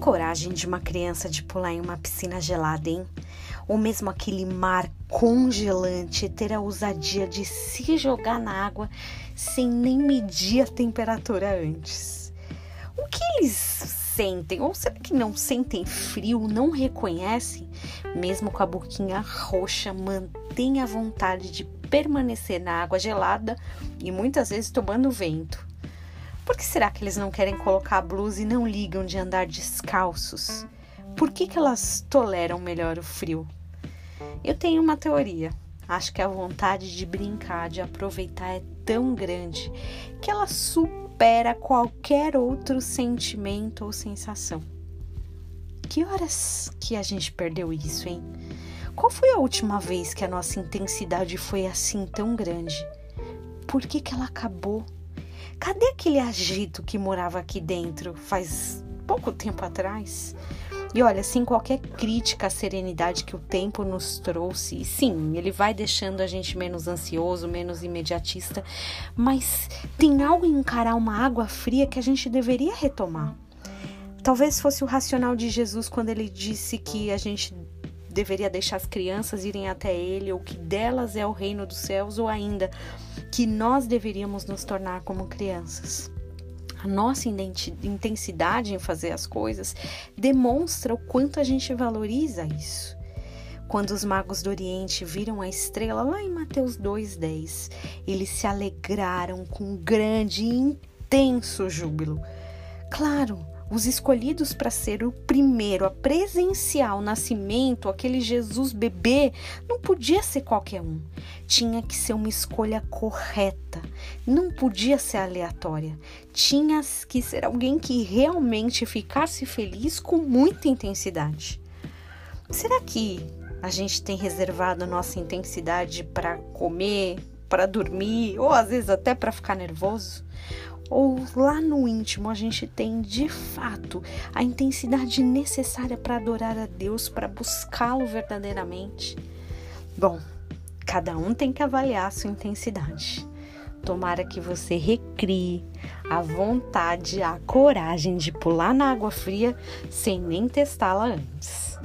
coragem de uma criança de pular em uma piscina gelada, hein? Ou mesmo aquele mar congelante ter a ousadia de se jogar na água sem nem medir a temperatura antes. O que eles sentem? Ou será que não sentem frio, não reconhecem? Mesmo com a boquinha roxa, mantém a vontade de permanecer na água gelada e muitas vezes tomando vento. Por que será que eles não querem colocar a blusa e não ligam de andar descalços? Por que, que elas toleram melhor o frio? Eu tenho uma teoria. Acho que a vontade de brincar, de aproveitar é tão grande que ela supera qualquer outro sentimento ou sensação. Que horas que a gente perdeu isso, hein? Qual foi a última vez que a nossa intensidade foi assim tão grande? Por que, que ela acabou? Cadê aquele agito que morava aqui dentro faz pouco tempo atrás? E olha, sem qualquer crítica à serenidade que o tempo nos trouxe, sim, ele vai deixando a gente menos ansioso, menos imediatista, mas tem algo em encarar uma água fria que a gente deveria retomar. Talvez fosse o racional de Jesus quando ele disse que a gente deveria deixar as crianças irem até ele, ou que delas é o reino dos céus, ou ainda que nós deveríamos nos tornar como crianças. A nossa intensidade em fazer as coisas demonstra o quanto a gente valoriza isso. Quando os magos do Oriente viram a estrela lá em Mateus 2:10, eles se alegraram com grande e intenso júbilo. Claro, os escolhidos para ser o primeiro a presenciar o nascimento, aquele Jesus bebê, não podia ser qualquer um. Tinha que ser uma escolha correta, não podia ser aleatória. Tinha que ser alguém que realmente ficasse feliz com muita intensidade. Será que a gente tem reservado a nossa intensidade para comer, para dormir ou às vezes até para ficar nervoso? Ou lá no íntimo a gente tem de fato a intensidade necessária para adorar a Deus, para buscá-lo verdadeiramente? Bom, cada um tem que avaliar a sua intensidade. Tomara que você recrie a vontade, a coragem de pular na água fria sem nem testá-la antes.